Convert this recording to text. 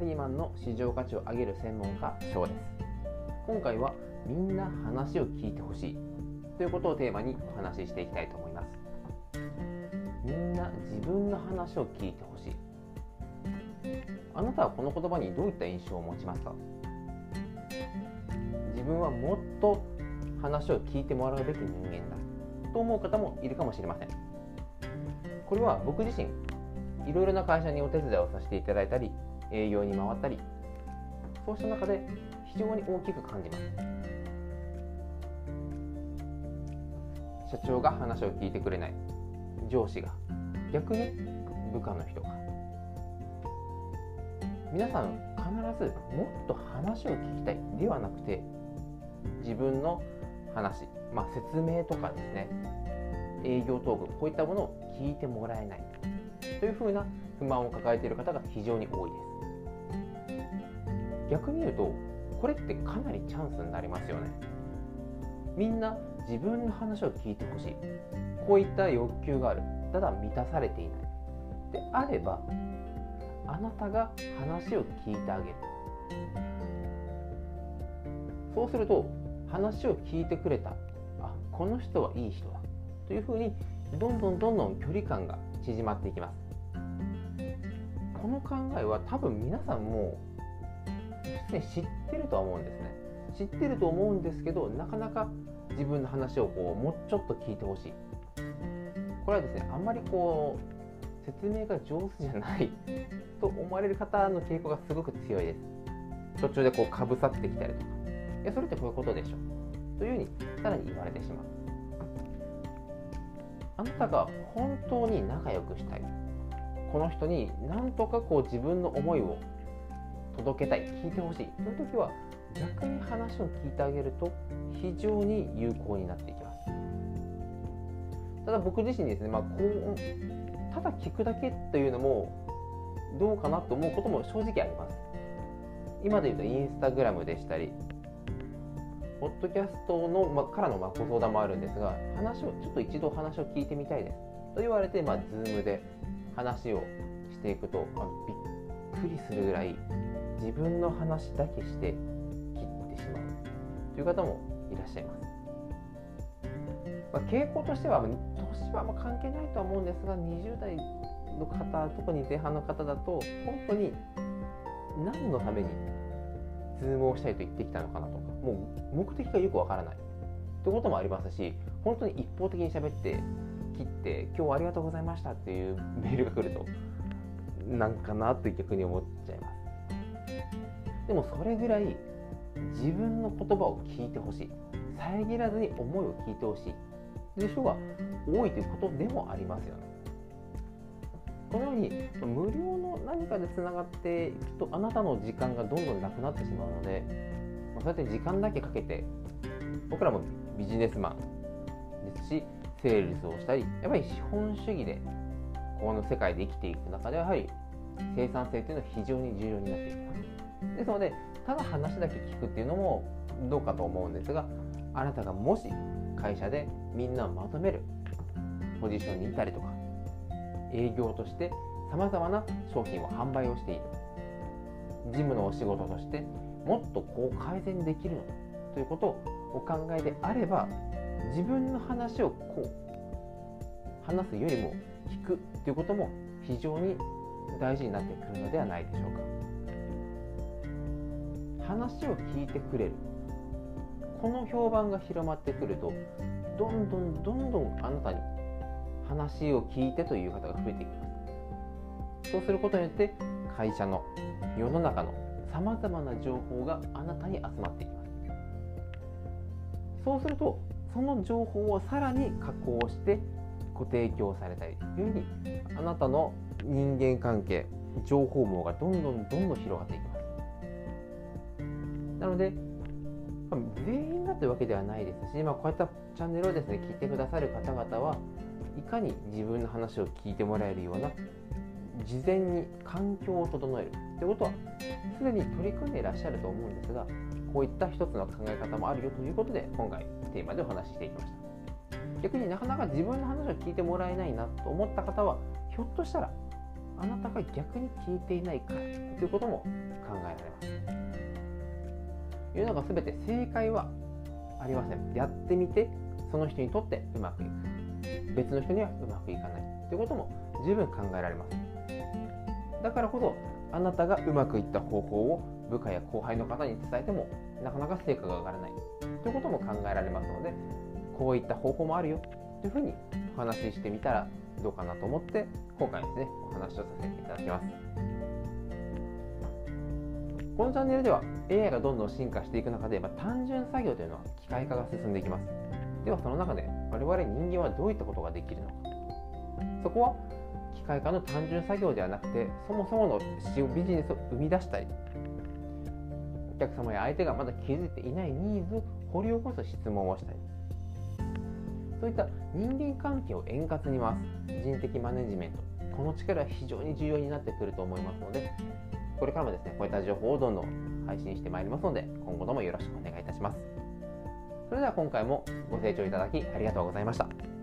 リーマンの市場価値を上げる専門家翔です。今回はみんな話を聞いてほしいということをテーマにお話ししていきたいと思います。みんな自分の話を聞いてほしい。あなたはこの言葉にどういった印象を持ちますか？自分はもっと話を聞いてもらうべき人間だと思う方もいるかもしれません。これは僕自身いろいろな会社にお手伝いをさせていただいたり営業に回ったりそうした中で非常に大きく感じます。社長が話を聞いてくれない。上司が。逆に部下の人が。皆さん必ずもっと話を聞きたいではなくて自分の話、まあ、説明とかですね。営業トークこういったものを聞いてもらえない。というふうな不満を抱えている方が非常に多いです。逆に言うとこれってかなりチャンスになりますよね。みんな自分の話を聞いてほしい。こういった欲求がある。ただ満たされていない。であればあなたが話を聞いてあげる。そうすると話を聞いてくれた。あこの人はいい人だ。というふうにどんどんどんどん距離感が縮まっていきます。この考えは多分皆さんも知ってるとは思うんですね。知ってると思うんですけどなかなか自分の話をこうもうちょっと聞いてほしい。これはですねあんまりこう説明が上手じゃないと思われる方の傾向がすごく強いです。途中でこうかぶさってきたりとか。いやそれってこういうことでしょ。というふうにさらに言われてしまう。あなたが本当に仲良くしたい。この人に何とかこう自分の思いを届けたい聞いてほしい。という時は逆に話を聞いてあげると非常に有効になっていきます。ただ僕自身ですね、まあ、こうただ聞くだけというのもどうかなと思うことも正直あります。今で言うとインスタグラムでしたりポッドキャストの、ま、からのまご相談もあるんですが話をちょっと一度話を聞いてみたいです。と言われて、まあ、Zoom で話をしていくと、まあ、びっくりするぐらい自分の話だけして切ってしまうという方もいらっしゃいます、まあ、傾向としては年はま関係ないとは思うんですが20代の方特に前半の方だと本当に何のためにズームをしたいと言ってきたのかなとかもう目的がよくわからないということもありますし本当に一方的に喋って切って今日はありがとうございましたっていうメールが来るとなんかなって逆に思っちゃいます。でもそれぐらい自分の言葉を聞いてほしい。遮らずに思いを聞いてほしい。という人が多いということでもありますよね。このように無料の何かでつながっていくとあなたの時間がどんどんなくなってしまうのでそうやって時間だけかけて僕らもビジネスマンですしセールスをしたりやっぱり資本主義でこの世界で生きていく中ではやはり生産性というのは非常に重要になっていきます。ですのでただ話だけ聞くっていうのもどうかと思うんですがあなたがもし会社でみんなをまとめるポジションにいたりとか営業としてさまざまな商品を販売をしている事務のお仕事としてもっとこう改善できるのということをお考えであれば自分の話をこう話すよりも聞くということも非常に大事になってくるのではないでしょうか。話を聞いてくれる。この評判が広まってくるとどんどんどんどんあなたに話を聞いてという方が増えていきますそうすることによって会社の世の中のさまざまな情報があなたに集まっていきます。そうするとその情報をさらに加工してご提供されたりというふうにあなたの人間関係情報網がどんどんどんどん広がっていきます。なので全員がというわけではないですし、まあ、こういったチャンネルをですね聞いてくださる方々はいかに自分の話を聞いてもらえるような事前に環境を整えるということはすでに取り組んでいらっしゃると思うんですがこういった一つの考え方もあるよということで今回テーマでお話ししていきました。逆になかなか自分の話を聞いてもらえないなと思った方はひょっとしたらあなたが逆に聞いていないからということも考えられます。世の中全て正解はありません。やってみてその人にとってうまくいく。別の人にはうまくいかないということも十分考えられます。だからこそあなたがうまくいった方法を部下や後輩の方に伝えてもなかなか成果が上がらないということも考えられますのでこういった方法もあるよというふうにお話ししてみたらどうかなと思って今回ですねお話をさせていただきます。このチャンネルでは AI がどんどん進化していく中で、まあ、単純作業というのは機械化が進んでいきます。ではその中で我々人間はどういったことができるのか。そこは機械化の単純作業ではなくてそもそものビジネスを生み出したりお客様や相手がまだ気づいていないニーズを掘り起こす質問をしたり。そういった人間関係を円滑に回す人的マネジメントこの力は非常に重要になってくると思いますのでこれからもですねこういった情報をどんどん配信してまいりますので今後ともよろしくお願いいたします。それでは今回もご清聴いただきありがとうございました。